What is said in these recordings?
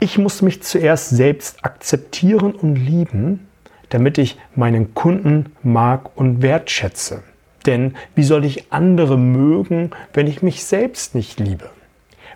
Ich muss mich zuerst selbst akzeptieren und lieben, damit ich meinen Kunden mag und wertschätze. Denn wie soll ich andere mögen, wenn ich mich selbst nicht liebe?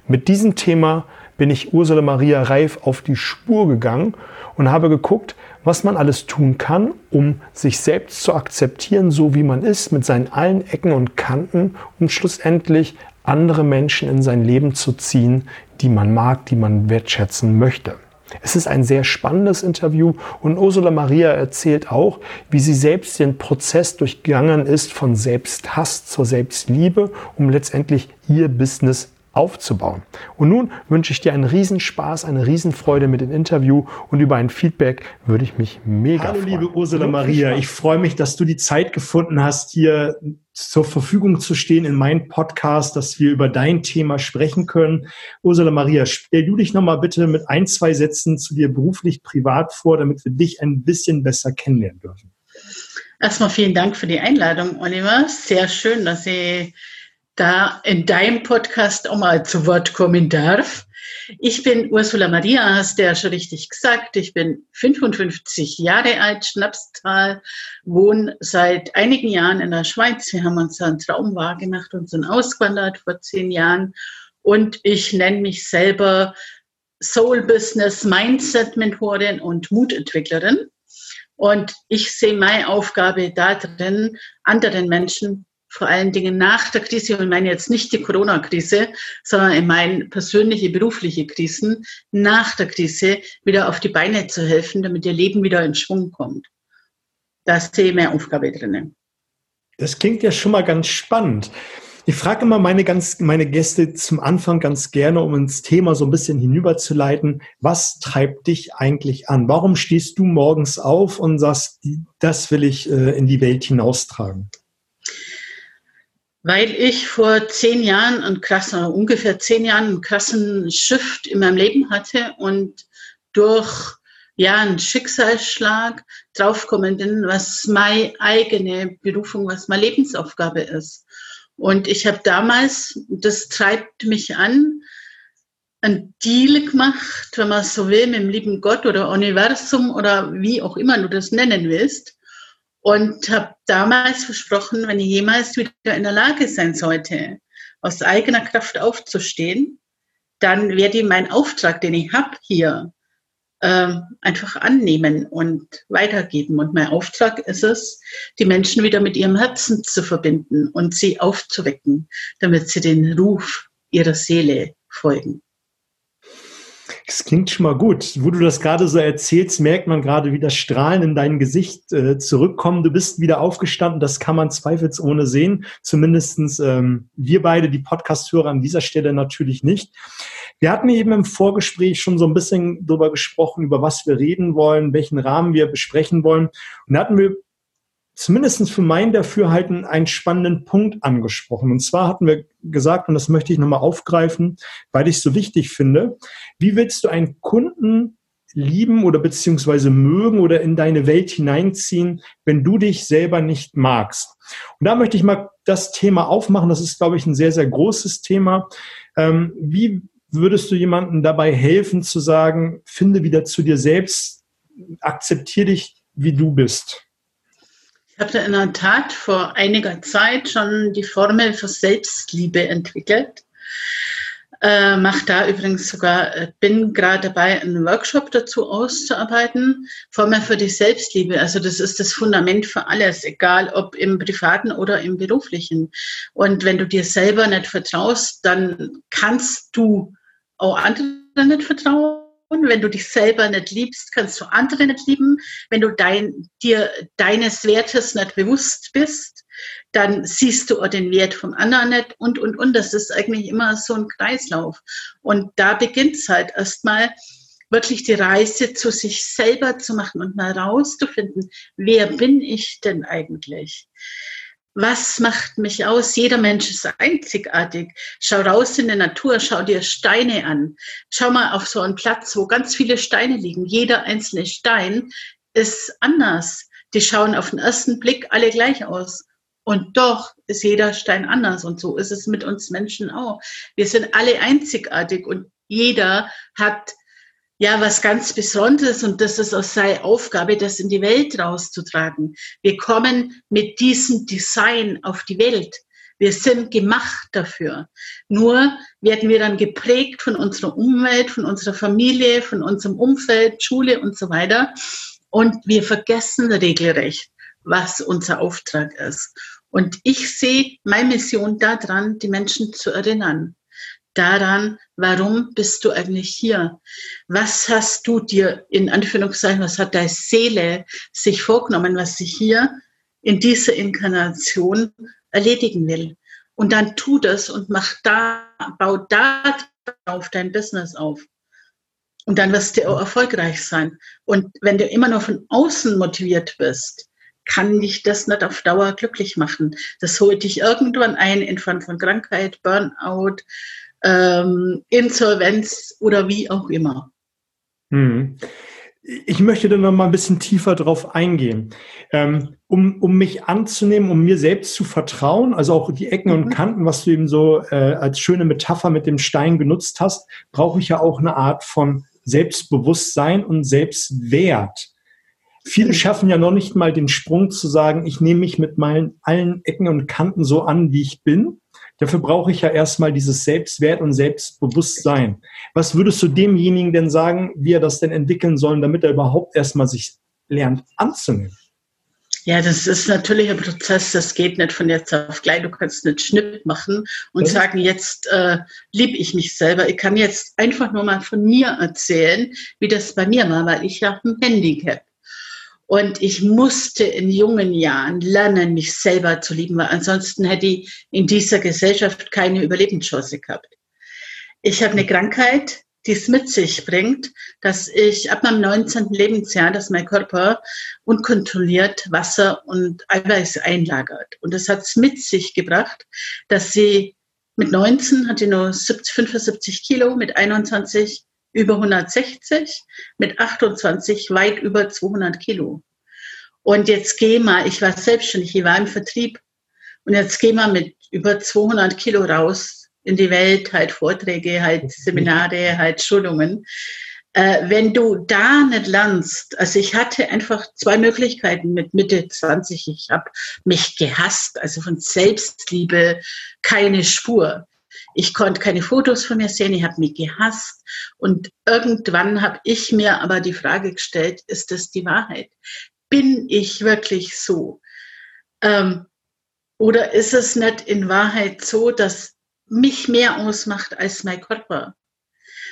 Mit diesem Thema bin ich Ursula Maria Reif auf die Spur gegangen und habe geguckt, was man alles tun kann, um sich selbst zu akzeptieren, so wie man ist, mit seinen allen Ecken und Kanten, um schlussendlich andere Menschen in sein Leben zu ziehen, die man mag, die man wertschätzen möchte. Es ist ein sehr spannendes Interview und Ursula Maria erzählt auch, wie sie selbst den Prozess durchgegangen ist von Selbsthass zur Selbstliebe, um letztendlich ihr Business aufzubauen. Und nun wünsche ich dir einen Riesenspaß, eine Riesenfreude mit dem Interview und über ein Feedback würde ich mich mega Hallo, freuen. Hallo liebe Ursula Maria, ich freue mich, dass du die Zeit gefunden hast, hier zur Verfügung zu stehen in meinem Podcast, dass wir über dein Thema sprechen können. Ursula Maria, stell du dich nochmal bitte mit ein, zwei Sätzen zu dir beruflich, privat vor, damit wir dich ein bisschen besser kennenlernen dürfen. Erstmal vielen Dank für die Einladung, Oliver. Sehr schön, dass ich da in deinem Podcast auch mal zu Wort kommen darf. Ich bin Ursula Maria, hast du ja schon richtig gesagt. Ich bin 55 Jahre alt, Schnapstal, wohne seit einigen Jahren in der Schweiz. Wir haben uns einen Traum wahrgemacht und sind ausgewandert vor zehn Jahren. Und ich nenne mich selber Soul Business Mindset Mentorin und Mutentwicklerin. Und ich sehe meine Aufgabe darin, anderen Menschen vor allen Dingen nach der Krise, und ich meine jetzt nicht die Corona-Krise, sondern ich meine persönliche, berufliche Krisen, nach der Krise wieder auf die Beine zu helfen, damit ihr Leben wieder in Schwung kommt. Da sehe ich mehr Aufgabe drinnen. Das klingt ja schon mal ganz spannend. Ich frage immer meine, ganz, meine Gäste zum Anfang ganz gerne, um ins Thema so ein bisschen hinüberzuleiten. Was treibt dich eigentlich an? Warum stehst du morgens auf und sagst, das will ich äh, in die Welt hinaustragen? Weil ich vor zehn Jahren einen krassen, ungefähr zehn Jahren einen krassen Shift in meinem Leben hatte und durch ja, einen Schicksalsschlag draufgekommen bin, was meine eigene Berufung, was meine Lebensaufgabe ist. Und ich habe damals, das treibt mich an, einen Deal gemacht, wenn man so will, mit dem lieben Gott oder Universum oder wie auch immer du das nennen willst und habe damals versprochen, wenn ich jemals wieder in der Lage sein sollte, aus eigener Kraft aufzustehen, dann werde ich meinen Auftrag, den ich habe hier, äh, einfach annehmen und weitergeben. Und mein Auftrag ist es, die Menschen wieder mit ihrem Herzen zu verbinden und sie aufzuwecken, damit sie den Ruf ihrer Seele folgen. Das klingt schon mal gut. Wo du das gerade so erzählst, merkt man gerade, wie das Strahlen in dein Gesicht äh, zurückkommt. Du bist wieder aufgestanden, das kann man zweifelsohne sehen. Zumindestens ähm, wir beide, die Podcast-Hörer an dieser Stelle natürlich nicht. Wir hatten eben im Vorgespräch schon so ein bisschen darüber gesprochen, über was wir reden wollen, welchen Rahmen wir besprechen wollen. Und da hatten wir zumindest für mein Dafürhalten einen spannenden Punkt angesprochen. Und zwar hatten wir gesagt, und das möchte ich nochmal aufgreifen, weil ich es so wichtig finde, wie willst du einen Kunden lieben oder beziehungsweise mögen oder in deine Welt hineinziehen, wenn du dich selber nicht magst? Und da möchte ich mal das Thema aufmachen. Das ist, glaube ich, ein sehr, sehr großes Thema. Ähm, wie würdest du jemandem dabei helfen zu sagen, finde wieder zu dir selbst, akzeptiere dich, wie du bist? Ich habe in der Tat vor einiger Zeit schon die Formel für Selbstliebe entwickelt. Äh, mache da übrigens sogar, äh, bin gerade dabei, einen Workshop dazu auszuarbeiten. Formel für die Selbstliebe. Also das ist das Fundament für alles, egal ob im privaten oder im beruflichen. Und wenn du dir selber nicht vertraust, dann kannst du auch anderen nicht vertrauen wenn du dich selber nicht liebst, kannst du andere nicht lieben. Wenn du dein, dir deines Wertes nicht bewusst bist, dann siehst du auch den Wert vom anderen nicht und, und, und. Das ist eigentlich immer so ein Kreislauf. Und da beginnt es halt erstmal, wirklich die Reise zu sich selber zu machen und mal rauszufinden, wer bin ich denn eigentlich? Was macht mich aus? Jeder Mensch ist einzigartig. Schau raus in die Natur, schau dir Steine an. Schau mal auf so einen Platz, wo ganz viele Steine liegen. Jeder einzelne Stein ist anders. Die schauen auf den ersten Blick alle gleich aus. Und doch ist jeder Stein anders. Und so ist es mit uns Menschen auch. Wir sind alle einzigartig und jeder hat ja was ganz Besonderes und das ist auch seine Aufgabe, das in die Welt rauszutragen. Wir kommen mit diesem Design auf die Welt. Wir sind gemacht dafür. Nur werden wir dann geprägt von unserer Umwelt, von unserer Familie, von unserem Umfeld, Schule und so weiter. Und wir vergessen regelrecht, was unser Auftrag ist. Und ich sehe meine Mission daran, die Menschen zu erinnern. Daran, warum bist du eigentlich hier? Was hast du dir in Anführungszeichen, was hat deine Seele sich vorgenommen, was sie hier in dieser Inkarnation erledigen will? Und dann tu das und mach da, bau da auf dein Business auf. Und dann wirst du auch erfolgreich sein. Und wenn du immer nur von außen motiviert bist, kann dich das nicht auf Dauer glücklich machen. Das holt dich irgendwann ein in Form von Krankheit, Burnout, ähm, Insolvenz oder wie auch immer. Hm. Ich möchte da noch mal ein bisschen tiefer drauf eingehen. Ähm, um, um mich anzunehmen, um mir selbst zu vertrauen, also auch die Ecken mhm. und Kanten, was du eben so äh, als schöne Metapher mit dem Stein genutzt hast, brauche ich ja auch eine Art von Selbstbewusstsein und Selbstwert. Viele schaffen ja noch nicht mal den Sprung zu sagen, ich nehme mich mit meinen allen Ecken und Kanten so an, wie ich bin. Dafür brauche ich ja erstmal dieses Selbstwert und Selbstbewusstsein. Was würdest du demjenigen denn sagen, wie er das denn entwickeln soll, damit er überhaupt erstmal sich lernt anzunehmen? Ja, das ist natürlich ein Prozess, das geht nicht von jetzt auf gleich. Du kannst nicht Schnitt machen und ja. sagen, jetzt äh, liebe ich mich selber. Ich kann jetzt einfach nur mal von mir erzählen, wie das bei mir war, weil ich ja ein Handicap. Und ich musste in jungen Jahren lernen, mich selber zu lieben, weil ansonsten hätte ich in dieser Gesellschaft keine Überlebenschance gehabt. Ich habe eine Krankheit, die es mit sich bringt, dass ich ab meinem 19. Lebensjahr, dass mein Körper unkontrolliert Wasser und Eiweiß einlagert. Und das hat es mit sich gebracht, dass sie mit 19 hatte nur 70, 75 Kilo, mit 21 über 160, mit 28 weit über 200 Kilo. Und jetzt geh mal, ich war selbstständig, ich war im Vertrieb und jetzt geh mal mit über 200 Kilo raus in die Welt, halt Vorträge, halt Seminare, halt Schulungen. Äh, wenn du da nicht lernst, also ich hatte einfach zwei Möglichkeiten mit Mitte 20. Ich habe mich gehasst, also von Selbstliebe keine Spur. Ich konnte keine Fotos von mir sehen, ich habe mich gehasst. Und irgendwann habe ich mir aber die Frage gestellt, ist das die Wahrheit? Bin ich wirklich so? Ähm, oder ist es nicht in Wahrheit so, dass mich mehr ausmacht als mein Körper?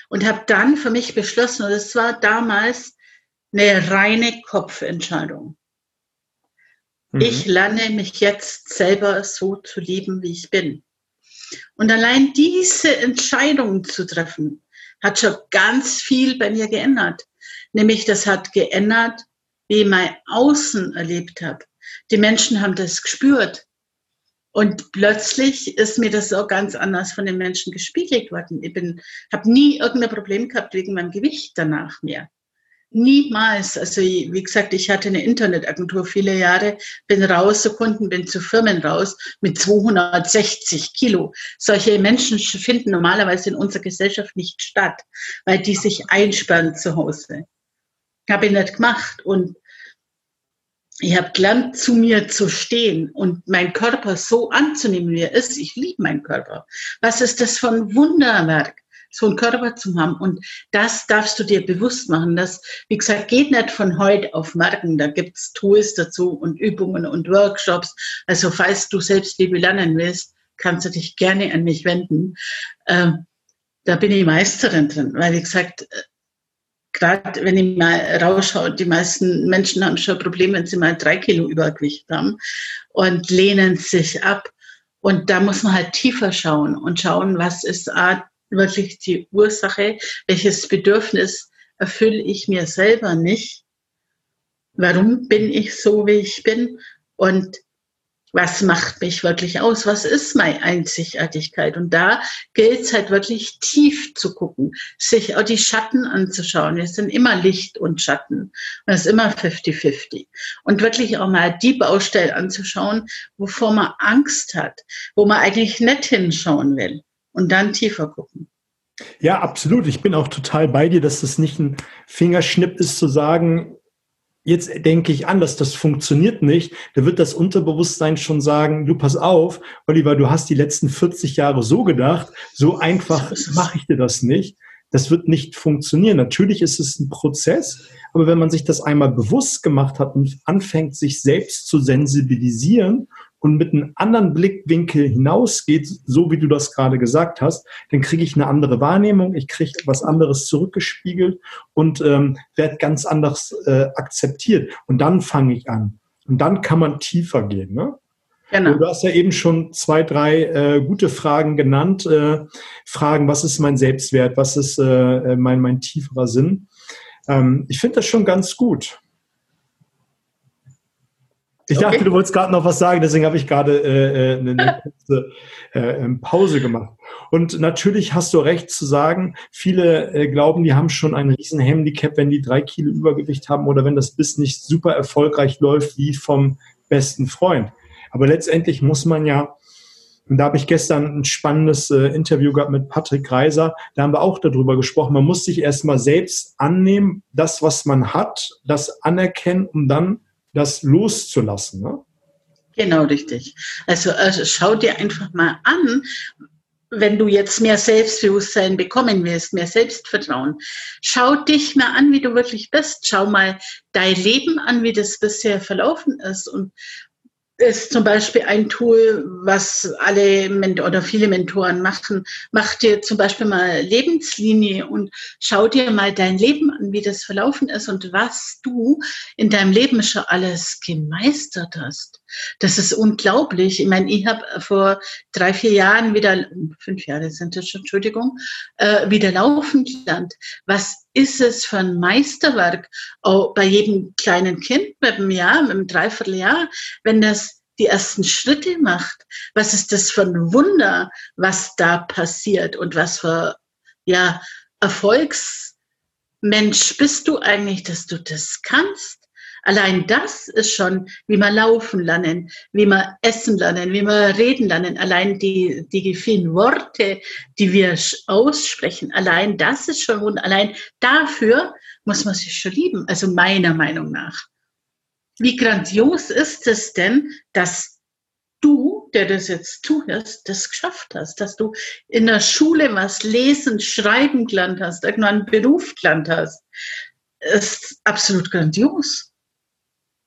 Und habe dann für mich beschlossen, und es war damals eine reine Kopfentscheidung. Mhm. Ich lerne mich jetzt selber so zu lieben, wie ich bin. Und allein diese Entscheidung zu treffen, hat schon ganz viel bei mir geändert. Nämlich das hat geändert, wie ich mein Außen erlebt habe. Die Menschen haben das gespürt. Und plötzlich ist mir das auch ganz anders von den Menschen gespiegelt worden. Ich habe nie irgendein Problem gehabt wegen meinem Gewicht danach mehr. Niemals. Also wie gesagt, ich hatte eine Internetagentur viele Jahre, bin raus zu Kunden, bin zu Firmen raus mit 260 Kilo. Solche Menschen finden normalerweise in unserer Gesellschaft nicht statt, weil die sich einsperren zu Hause. Habe ich nicht gemacht und ich habe gelernt, zu mir zu stehen und meinen Körper so anzunehmen, wie er ist. Ich liebe meinen Körper. Was ist das für ein Wunderwerk? So einen Körper zu haben. Und das darfst du dir bewusst machen. Das, wie gesagt, geht nicht von heute auf morgen. Da gibt's Tools dazu und Übungen und Workshops. Also falls du Selbstliebe lernen willst, kannst du dich gerne an mich wenden. Ähm, da bin ich Meisterin drin, weil wie gesagt, äh, gerade wenn ich mal rausschaue, die meisten Menschen haben schon Probleme, wenn sie mal drei Kilo Übergewicht haben und lehnen sich ab. Und da muss man halt tiefer schauen und schauen, was ist Wirklich die Ursache, welches Bedürfnis erfülle ich mir selber nicht, warum bin ich so, wie ich bin und was macht mich wirklich aus, was ist meine Einzigartigkeit. Und da gilt es halt wirklich tief zu gucken, sich auch die Schatten anzuschauen. Es sind immer Licht und Schatten und es ist immer 50-50. Und wirklich auch mal die Baustelle anzuschauen, wovor man Angst hat, wo man eigentlich nicht hinschauen will und dann tiefer gucken. Ja, absolut. Ich bin auch total bei dir, dass das nicht ein Fingerschnipp ist zu sagen, jetzt denke ich anders, das funktioniert nicht. Da wird das Unterbewusstsein schon sagen, du pass auf, Oliver, du hast die letzten 40 Jahre so gedacht, so einfach mache ich dir das nicht. Das wird nicht funktionieren. Natürlich ist es ein Prozess, aber wenn man sich das einmal bewusst gemacht hat und anfängt, sich selbst zu sensibilisieren und mit einem anderen Blickwinkel hinausgeht, so wie du das gerade gesagt hast, dann kriege ich eine andere Wahrnehmung, ich kriege was anderes zurückgespiegelt und ähm, werde ganz anders äh, akzeptiert. Und dann fange ich an. Und dann kann man tiefer gehen. Ne? Genau. Du hast ja eben schon zwei, drei äh, gute Fragen genannt. Äh, Fragen, was ist mein Selbstwert, was ist äh, mein, mein tieferer Sinn? Ähm, ich finde das schon ganz gut. Ich okay. dachte, du wolltest gerade noch was sagen, deswegen habe ich gerade äh, äh eine, eine kurze äh, ähm, Pause gemacht. Und natürlich hast du recht zu sagen, viele äh, glauben, die haben schon ein riesen Handicap, wenn die drei Kilo Übergewicht haben oder wenn das Biss nicht super erfolgreich läuft wie vom besten Freund. Aber letztendlich muss man ja, und da habe ich gestern ein spannendes äh, Interview gehabt mit Patrick Reiser, da haben wir auch darüber gesprochen, man muss sich erstmal selbst annehmen, das, was man hat, das anerkennen, um dann das loszulassen. Ne? Genau, richtig. Also, also schau dir einfach mal an, wenn du jetzt mehr Selbstbewusstsein bekommen willst, mehr Selbstvertrauen, schau dich mal an, wie du wirklich bist. Schau mal dein Leben an, wie das bisher verlaufen ist und ist zum Beispiel ein Tool, was alle oder viele Mentoren machen. Mach dir zum Beispiel mal Lebenslinie und schau dir mal dein Leben an, wie das verlaufen ist und was du in deinem Leben schon alles gemeistert hast. Das ist unglaublich. Ich meine, ich habe vor drei, vier Jahren wieder, fünf Jahre sind das schon, Entschuldigung, äh, wieder laufen gelernt. Was ist es für ein Meisterwerk, auch bei jedem kleinen Kind mit einem Jahr, mit einem Dreivierteljahr, wenn das die ersten Schritte macht. Was ist das für ein Wunder, was da passiert und was für ja, Erfolgsmensch bist du eigentlich, dass du das kannst? Allein das ist schon, wie wir laufen lernen, wie wir essen lernen, wie wir reden lernen. Allein die, die vielen Worte, die wir aussprechen, allein das ist schon, und allein dafür muss man sich schon lieben. Also meiner Meinung nach. Wie grandios ist es denn, dass du, der das jetzt zuhörst, das geschafft hast, dass du in der Schule was lesen, schreiben gelernt hast, irgendwann einen Beruf gelernt hast, ist absolut grandios.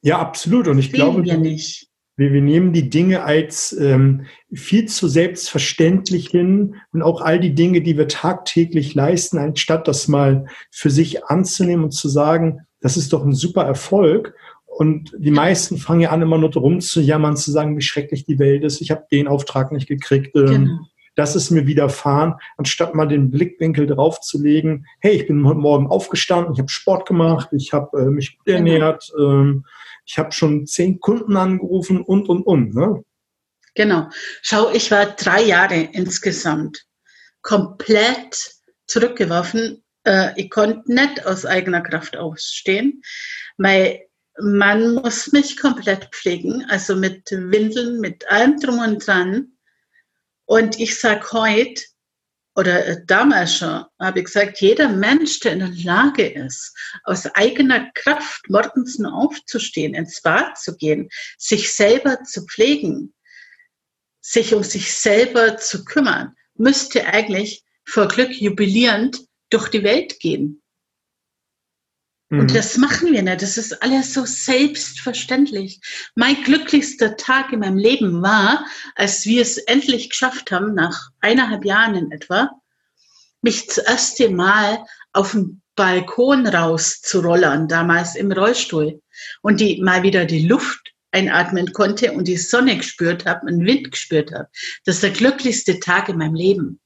Ja, absolut. Und ich Sehen glaube, wir, nicht. Wir, wir nehmen die Dinge als ähm, viel zu selbstverständlich hin und auch all die Dinge, die wir tagtäglich leisten, anstatt das mal für sich anzunehmen und zu sagen, das ist doch ein super Erfolg. Und die meisten fangen ja an, immer nur drum zu jammern, zu sagen, wie schrecklich die Welt ist. Ich habe den Auftrag nicht gekriegt. Ähm, genau. Das ist mir widerfahren, anstatt mal den Blickwinkel drauf zu legen, hey, ich bin heute Morgen aufgestanden, ich habe Sport gemacht, ich habe äh, mich gut ernährt, ähm, ich habe schon zehn Kunden angerufen und, und, und. Ne? Genau. Schau, ich war drei Jahre insgesamt komplett zurückgeworfen. Äh, ich konnte nicht aus eigener Kraft ausstehen. Mein Mann muss mich komplett pflegen, also mit Windeln, mit allem drum und dran. Und ich sage heute, oder äh, damals schon, habe ich gesagt, jeder Mensch, der in der Lage ist, aus eigener Kraft morgens nur aufzustehen, ins Bad zu gehen, sich selber zu pflegen, sich um sich selber zu kümmern, müsste eigentlich vor Glück jubilierend durch die Welt gehen. Und mhm. das machen wir nicht. Das ist alles so selbstverständlich. Mein glücklichster Tag in meinem Leben war, als wir es endlich geschafft haben, nach eineinhalb Jahren in etwa, mich das erste Mal auf den Balkon rauszurollern, damals im Rollstuhl, und die mal wieder die Luft einatmen konnte und die Sonne gespürt habe, einen Wind gespürt habe. Das ist der glücklichste Tag in meinem Leben.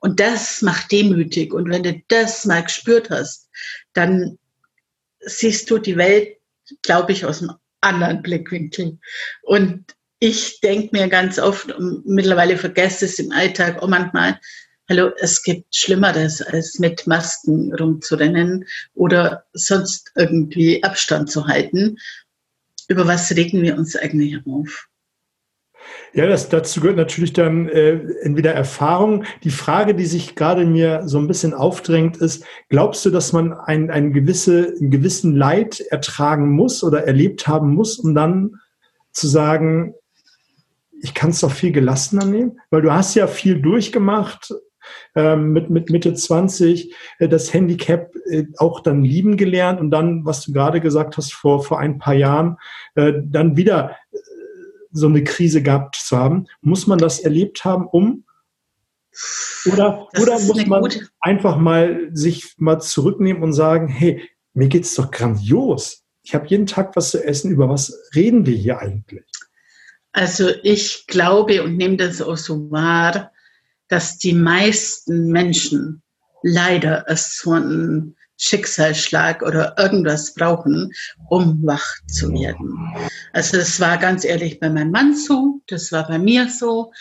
Und das macht demütig. Und wenn du das mal gespürt hast, dann siehst du die Welt, glaube ich, aus einem anderen Blickwinkel. Und ich denke mir ganz oft, und mittlerweile vergesse es im Alltag auch manchmal, hallo, es gibt Schlimmeres, als mit Masken rumzurennen oder sonst irgendwie Abstand zu halten. Über was regen wir uns eigentlich auf? Ja, das, dazu gehört natürlich dann äh, entweder Erfahrung. Die Frage, die sich gerade mir so ein bisschen aufdrängt, ist, glaubst du, dass man ein, ein gewisse, einen gewissen Leid ertragen muss oder erlebt haben muss, um dann zu sagen, ich kann es doch viel gelassener nehmen? Weil du hast ja viel durchgemacht, ähm, mit, mit Mitte 20 äh, das Handicap äh, auch dann lieben gelernt und dann, was du gerade gesagt hast, vor, vor ein paar Jahren, äh, dann wieder so eine Krise gehabt zu haben. Muss man das erlebt haben, um oder, oder muss man gute... einfach mal sich mal zurücknehmen und sagen, hey, mir geht's doch grandios. Ich habe jeden Tag was zu essen. Über was reden wir hier eigentlich? Also ich glaube und nehme das auch so wahr, dass die meisten Menschen leider so einen Schicksalsschlag oder irgendwas brauchen, um wach zu werden. Also das war ganz ehrlich bei meinem Mann so, das war bei mir so,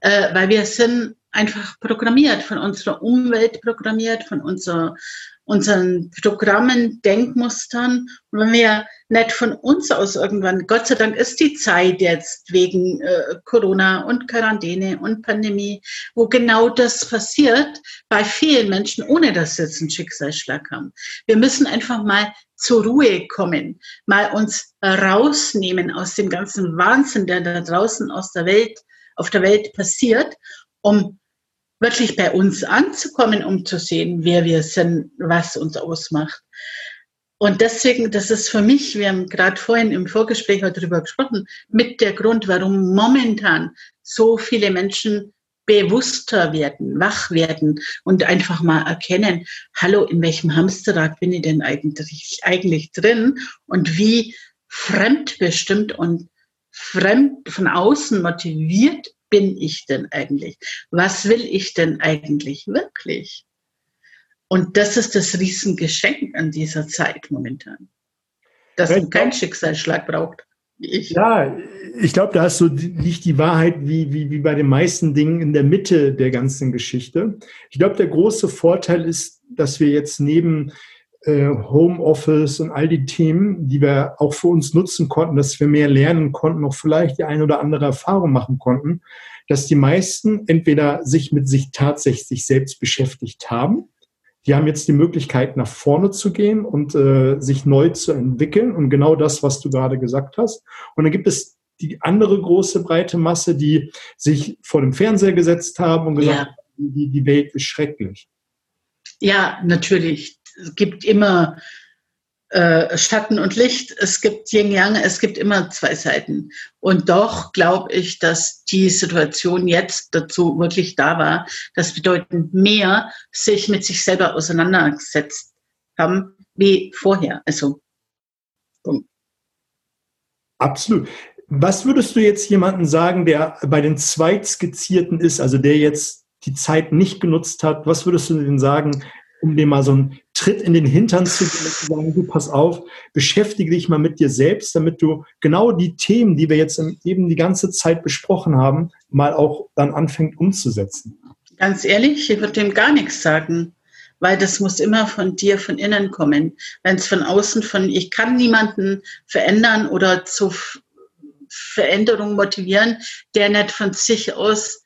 äh, weil wir sind einfach programmiert, von unserer Umwelt programmiert, von unserer unseren Programmen, Denkmustern. Und wenn wir nicht von uns aus irgendwann, Gott sei Dank ist die Zeit jetzt wegen äh, Corona und Quarantäne und Pandemie, wo genau das passiert bei vielen Menschen, ohne dass sie jetzt einen Schicksalsschlag haben. Wir müssen einfach mal zur Ruhe kommen, mal uns rausnehmen aus dem ganzen Wahnsinn, der da draußen aus der Welt, auf der Welt passiert, um wirklich bei uns anzukommen, um zu sehen, wer wir sind, was uns ausmacht. Und deswegen, das ist für mich, wir haben gerade vorhin im Vorgespräch darüber gesprochen, mit der Grund, warum momentan so viele Menschen bewusster werden, wach werden und einfach mal erkennen, hallo, in welchem Hamsterrad bin ich denn eigentlich, eigentlich drin und wie fremdbestimmt und fremd von außen motiviert bin ich denn eigentlich? Was will ich denn eigentlich wirklich? Und das ist das Riesengeschenk an dieser Zeit momentan. Dass man keinen Schicksalsschlag braucht. Ich. Ja, ich glaube, da hast du nicht die Wahrheit wie, wie, wie bei den meisten Dingen in der Mitte der ganzen Geschichte. Ich glaube, der große Vorteil ist, dass wir jetzt neben Homeoffice und all die Themen, die wir auch für uns nutzen konnten, dass wir mehr lernen konnten, auch vielleicht die eine oder andere Erfahrung machen konnten, dass die meisten entweder sich mit sich tatsächlich selbst beschäftigt haben, die haben jetzt die Möglichkeit, nach vorne zu gehen und äh, sich neu zu entwickeln, um genau das, was du gerade gesagt hast. Und dann gibt es die andere große breite Masse, die sich vor dem Fernseher gesetzt haben und gesagt ja. die, die Welt ist schrecklich. Ja, natürlich gibt immer äh, Schatten und Licht, es gibt Yin Yang, es gibt immer zwei Seiten. Und doch glaube ich, dass die Situation jetzt dazu wirklich da war, dass bedeutend mehr sich mit sich selber auseinandergesetzt haben wie vorher. Also, Punkt. Absolut. Was würdest du jetzt jemandem sagen, der bei den Zweitskizzierten ist, also der jetzt die Zeit nicht genutzt hat, was würdest du denn sagen, um dem mal so einen Tritt in den Hintern zu geben und zu sagen, du pass auf, beschäftige dich mal mit dir selbst, damit du genau die Themen, die wir jetzt eben die ganze Zeit besprochen haben, mal auch dann anfängt umzusetzen. Ganz ehrlich, ich würde dem gar nichts sagen, weil das muss immer von dir, von innen kommen. Wenn es von außen von, ich kann niemanden verändern oder zu Veränderung motivieren, der nicht von sich aus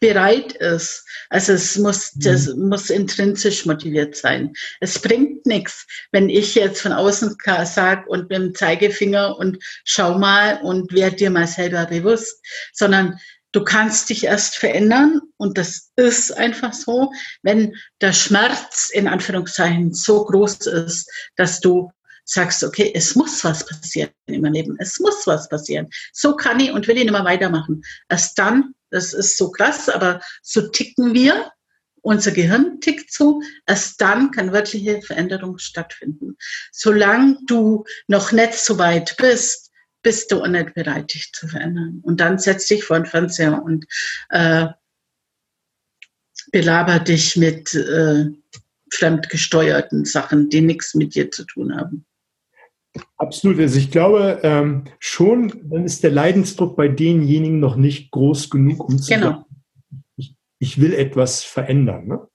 bereit ist. Also es muss, das mhm. muss intrinsisch motiviert sein. Es bringt nichts, wenn ich jetzt von außen sage und mit dem Zeigefinger und schau mal und werd dir mal selber bewusst, sondern du kannst dich erst verändern und das ist einfach so, wenn der Schmerz in Anführungszeichen so groß ist, dass du sagst, okay, es muss was passieren in meinem Leben, es muss was passieren. So kann ich und will ich nicht mehr weitermachen. Erst dann das ist so krass, aber so ticken wir. Unser Gehirn tickt so. Erst dann kann wirkliche Veränderung stattfinden. Solange du noch nicht so weit bist, bist du nicht bereit, dich zu verändern. Und dann setz dich vor den Fernseher und äh, belaber dich mit äh, fremdgesteuerten Sachen, die nichts mit dir zu tun haben. Absolut. Also ich glaube ähm, schon, dann ist der Leidensdruck bei denjenigen noch nicht groß genug, um zu genau. sagen, ich, ich will etwas verändern. Ne?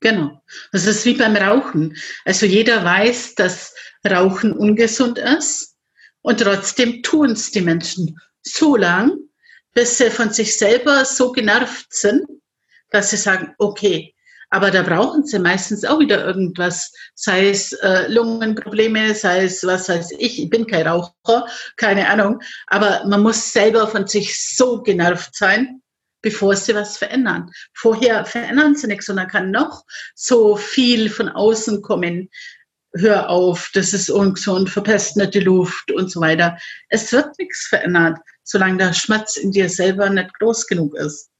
Genau. Das ist wie beim Rauchen. Also jeder weiß, dass Rauchen ungesund ist und trotzdem tun es die Menschen so lang, bis sie von sich selber so genervt sind, dass sie sagen, okay, aber da brauchen sie meistens auch wieder irgendwas, sei es äh, Lungenprobleme, sei es was weiß ich, ich bin kein Raucher, keine Ahnung, aber man muss selber von sich so genervt sein, bevor sie was verändern. Vorher verändern sie nichts und dann kann noch so viel von außen kommen. Hör auf, das ist ungesund, verpest nicht die Luft und so weiter. Es wird nichts verändert, solange der Schmerz in dir selber nicht groß genug ist.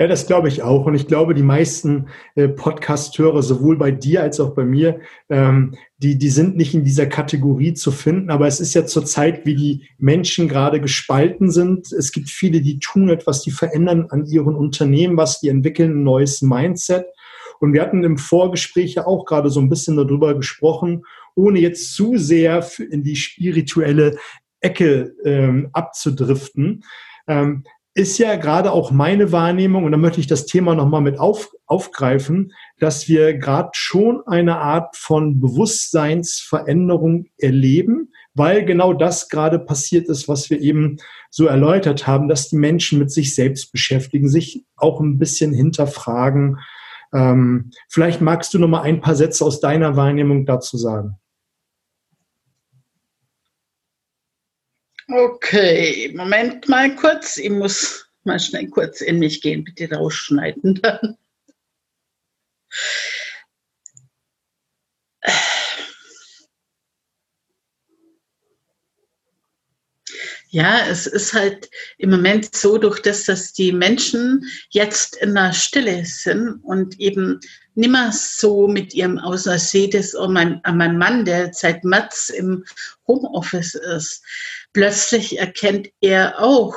Ja, das glaube ich auch. Und ich glaube, die meisten äh, Podcast-Hörer, sowohl bei dir als auch bei mir, ähm, die, die sind nicht in dieser Kategorie zu finden. Aber es ist ja zur Zeit, wie die Menschen gerade gespalten sind. Es gibt viele, die tun etwas, die verändern an ihren Unternehmen was, die entwickeln ein neues Mindset. Und wir hatten im Vorgespräch ja auch gerade so ein bisschen darüber gesprochen, ohne jetzt zu sehr in die spirituelle Ecke ähm, abzudriften. Ähm, ist ja gerade auch meine Wahrnehmung, und da möchte ich das Thema nochmal mit auf, aufgreifen, dass wir gerade schon eine Art von Bewusstseinsveränderung erleben, weil genau das gerade passiert ist, was wir eben so erläutert haben, dass die Menschen mit sich selbst beschäftigen, sich auch ein bisschen hinterfragen. Ähm, vielleicht magst du noch mal ein paar Sätze aus deiner Wahrnehmung dazu sagen. Okay, Moment mal kurz. Ich muss mal schnell kurz in mich gehen. Bitte rausschneiden dann. Ja, es ist halt im Moment so, durch das, dass die Menschen jetzt in der Stille sind und eben nimmer so mit ihrem Außer sehe das an meinem, an meinem Mann, der seit März im Homeoffice ist. Plötzlich erkennt er auch,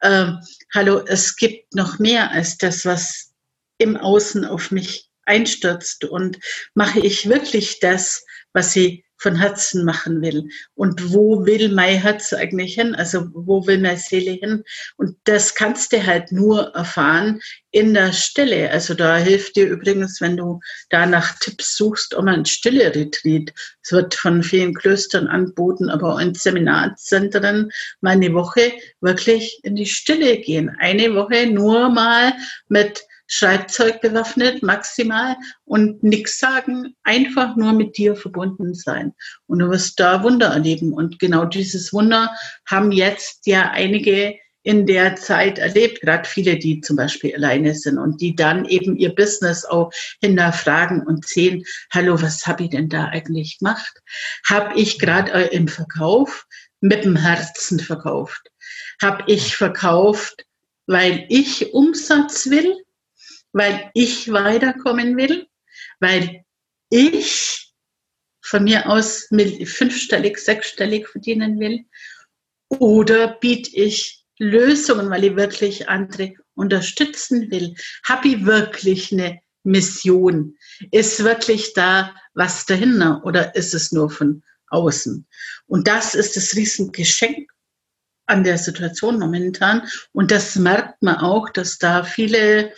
äh, hallo, es gibt noch mehr als das, was im Außen auf mich einstürzt. Und mache ich wirklich das, was sie von Herzen machen will. Und wo will mein Herz eigentlich hin? Also wo will meine Seele hin? Und das kannst du halt nur erfahren in der Stille. Also da hilft dir übrigens, wenn du da nach Tipps suchst, um ein stille Retreat. Es wird von vielen Klöstern angeboten, aber in Seminarzentren mal eine Woche wirklich in die Stille gehen. Eine Woche nur mal mit Schreibzeug bewaffnet, maximal, und nichts sagen, einfach nur mit dir verbunden sein. Und du wirst da Wunder erleben. Und genau dieses Wunder haben jetzt ja einige in der Zeit erlebt, gerade viele, die zum Beispiel alleine sind und die dann eben ihr Business auch hinterfragen und sehen, hallo, was habe ich denn da eigentlich gemacht? Habe ich gerade äh, im Verkauf mit dem Herzen verkauft? Habe ich verkauft, weil ich Umsatz will? Weil ich weiterkommen will, weil ich von mir aus fünfstellig, sechsstellig verdienen will? Oder biete ich Lösungen, weil ich wirklich andere unterstützen will? Habe ich wirklich eine Mission? Ist wirklich da was dahinter oder ist es nur von außen? Und das ist das Riesengeschenk an der Situation momentan. Und das merkt man auch, dass da viele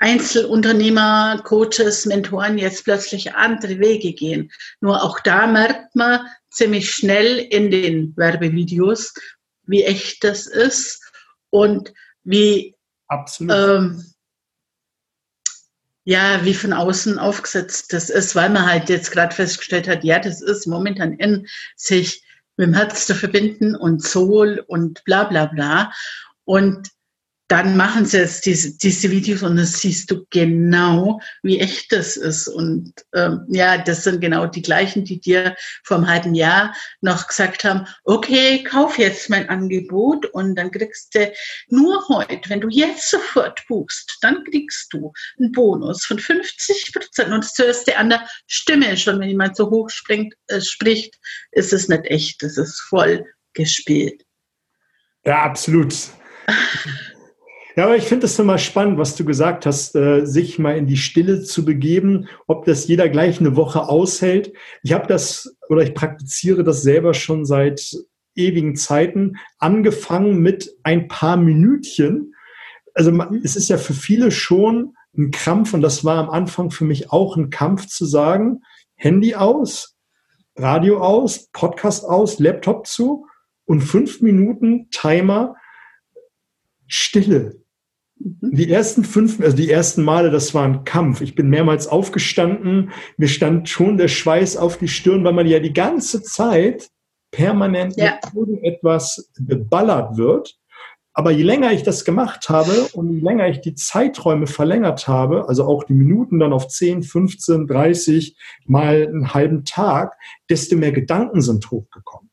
Einzelunternehmer, Coaches, Mentoren jetzt plötzlich andere Wege gehen. Nur auch da merkt man ziemlich schnell in den Werbevideos, wie echt das ist und wie Absolut. Ähm, ja, wie von außen aufgesetzt das ist, weil man halt jetzt gerade festgestellt hat, ja, das ist momentan in sich mit dem Herz zu verbinden und Soul und bla bla bla. Und dann machen sie jetzt diese, diese Videos und dann siehst du genau, wie echt das ist. Und ähm, ja, das sind genau die gleichen, die dir vor einem halben Jahr noch gesagt haben, okay, kauf jetzt mein Angebot und dann kriegst du nur heute, wenn du jetzt sofort buchst, dann kriegst du einen Bonus von 50 Prozent. Und das hörst du an der Stimme schon, wenn jemand so hoch springt, äh, spricht, ist es nicht echt, das ist voll gespielt. Ja, absolut. Ja, aber ich finde es immer spannend, was du gesagt hast, äh, sich mal in die Stille zu begeben, ob das jeder gleich eine Woche aushält. Ich habe das oder ich praktiziere das selber schon seit ewigen Zeiten, angefangen mit ein paar Minütchen. Also es ist ja für viele schon ein Krampf und das war am Anfang für mich auch ein Kampf zu sagen, Handy aus, Radio aus, Podcast aus, Laptop zu und fünf Minuten Timer Stille. Mhm. Die ersten fünf, also die ersten Male, das war ein Kampf. Ich bin mehrmals aufgestanden. Mir stand schon der Schweiß auf die Stirn, weil man ja die ganze Zeit permanent ja. mit irgendetwas geballert wird. Aber je länger ich das gemacht habe und je länger ich die Zeiträume verlängert habe, also auch die Minuten dann auf 10, 15, 30 mal einen halben Tag, desto mehr Gedanken sind hochgekommen.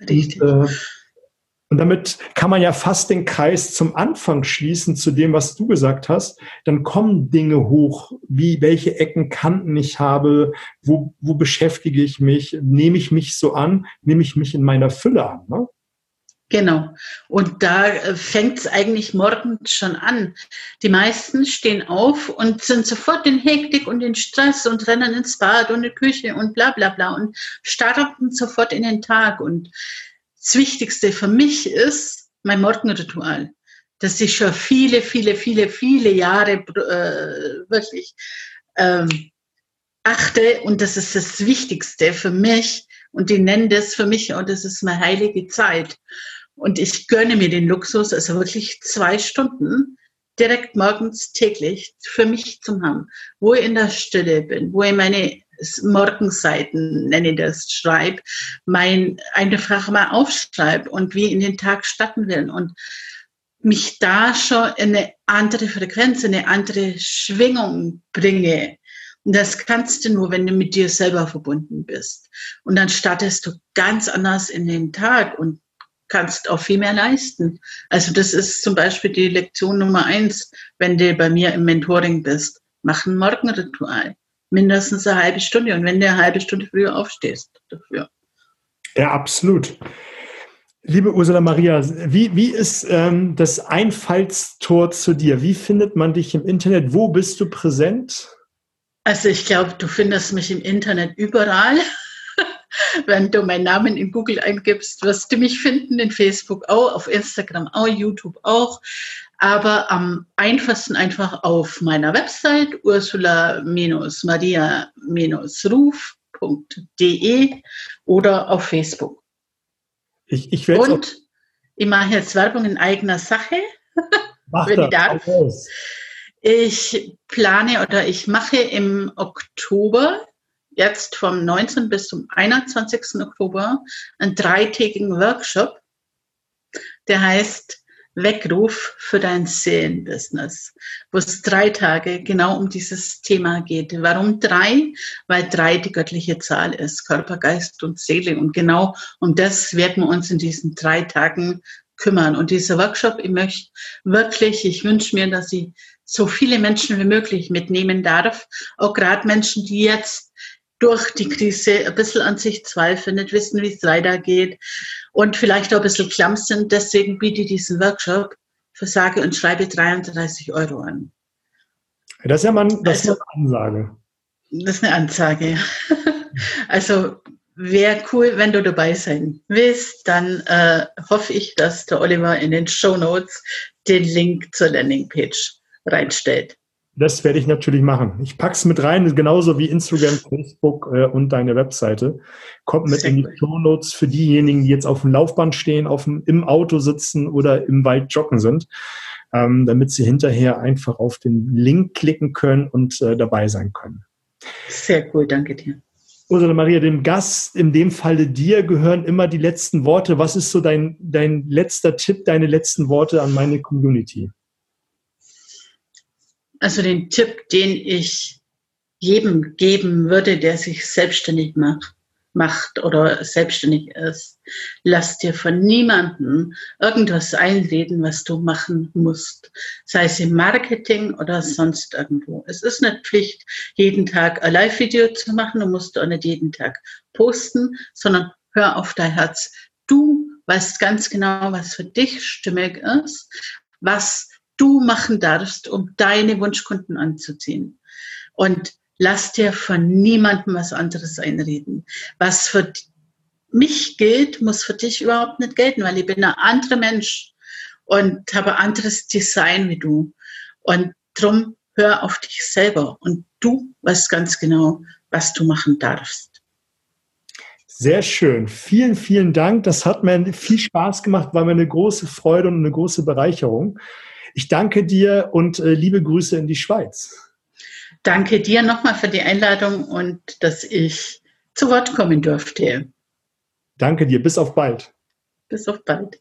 Richtig. Und, äh, und damit kann man ja fast den Kreis zum Anfang schließen, zu dem, was du gesagt hast. Dann kommen Dinge hoch, wie welche Ecken, Kanten ich habe, wo, wo beschäftige ich mich, nehme ich mich so an, nehme ich mich in meiner Fülle an. Ne? Genau. Und da äh, fängt es eigentlich morgens schon an. Die meisten stehen auf und sind sofort in Hektik und in Stress und rennen ins Bad und in die Küche und bla bla bla und starten sofort in den Tag. Und das Wichtigste für mich ist mein Morgenritual, das ich schon viele, viele, viele, viele Jahre äh, wirklich ähm, achte. Und das ist das Wichtigste für mich. Und die nennen das für mich, und das ist meine heilige Zeit. Und ich gönne mir den Luxus, also wirklich zwei Stunden direkt morgens täglich für mich zu haben, wo ich in der Stille bin, wo ich meine Morgenseiten, nenne ich das, schreibe, mein, einfach mal aufschreibe und wie in den Tag starten will und mich da schon in eine andere Frequenz, in eine andere Schwingung bringe. Und das kannst du nur, wenn du mit dir selber verbunden bist. Und dann startest du ganz anders in den Tag und kannst auch viel mehr leisten. Also das ist zum Beispiel die Lektion Nummer eins, wenn du bei mir im Mentoring bist. Mach ein Morgenritual. Mindestens eine halbe Stunde. Und wenn du eine halbe Stunde früher aufstehst dafür. Ja, absolut. Liebe Ursula Maria, wie, wie ist ähm, das Einfallstor zu dir? Wie findet man dich im Internet? Wo bist du präsent? Also ich glaube, du findest mich im Internet überall. Wenn du meinen Namen in Google eingibst, wirst du mich finden, in Facebook auch, auf Instagram auch, YouTube auch. Aber am einfachsten einfach auf meiner Website ursula-maria-ruf.de oder auf Facebook. Ich, ich Und ich mache jetzt Werbung in eigener Sache, Mach wenn ich darf. Ich plane oder ich mache im Oktober jetzt vom 19. bis zum 21. Oktober einen dreitägigen Workshop, der heißt Weckruf für dein Seelenbusiness, wo es drei Tage genau um dieses Thema geht. Warum drei? Weil drei die göttliche Zahl ist, Körper, Geist und Seele. Und genau um das werden wir uns in diesen drei Tagen kümmern. Und dieser Workshop, ich möchte wirklich, ich wünsche mir, dass ich so viele Menschen wie möglich mitnehmen darf. Auch gerade Menschen, die jetzt durch die Krise ein bisschen an sich zweifeln, nicht wissen, wie es weitergeht und vielleicht auch ein bisschen klamm sind. Deswegen biete ich diesen Workshop für sage und schreibe 33 Euro an. Das ist ja mal, das also, ist eine Ansage. Das ist eine Ansage. also wäre cool, wenn du dabei sein willst, dann äh, hoffe ich, dass der Oliver in den Show Notes den Link zur Landingpage reinstellt. Das werde ich natürlich machen. Ich pack's mit rein, genauso wie Instagram, Facebook äh, und deine Webseite. Kommt mit in die Show Notes für diejenigen, die jetzt auf dem Laufband stehen, auf dem, im Auto sitzen oder im Wald joggen sind, ähm, damit sie hinterher einfach auf den Link klicken können und äh, dabei sein können. Sehr cool, danke dir. Ursula Maria, dem Gast, in dem Falle dir, gehören immer die letzten Worte. Was ist so dein, dein letzter Tipp, deine letzten Worte an meine Community? Also den Tipp, den ich jedem geben würde, der sich selbstständig macht, macht oder selbstständig ist. Lass dir von niemandem irgendwas einreden, was du machen musst. Sei es im Marketing oder sonst irgendwo. Es ist nicht Pflicht, jeden Tag ein Live-Video zu machen. Du musst auch nicht jeden Tag posten, sondern hör auf dein Herz. Du weißt ganz genau, was für dich stimmig ist, was du machen darfst, um deine Wunschkunden anzuziehen. Und lass dir von niemandem was anderes einreden. Was für mich gilt, muss für dich überhaupt nicht gelten, weil ich bin ein anderer Mensch und habe ein anderes Design wie du. Und drum hör auf dich selber und du weißt ganz genau, was du machen darfst. Sehr schön. Vielen, vielen Dank. Das hat mir viel Spaß gemacht, war mir eine große Freude und eine große Bereicherung. Ich danke dir und äh, liebe Grüße in die Schweiz. Danke dir nochmal für die Einladung und dass ich zu Wort kommen durfte. Danke dir. Bis auf bald. Bis auf bald.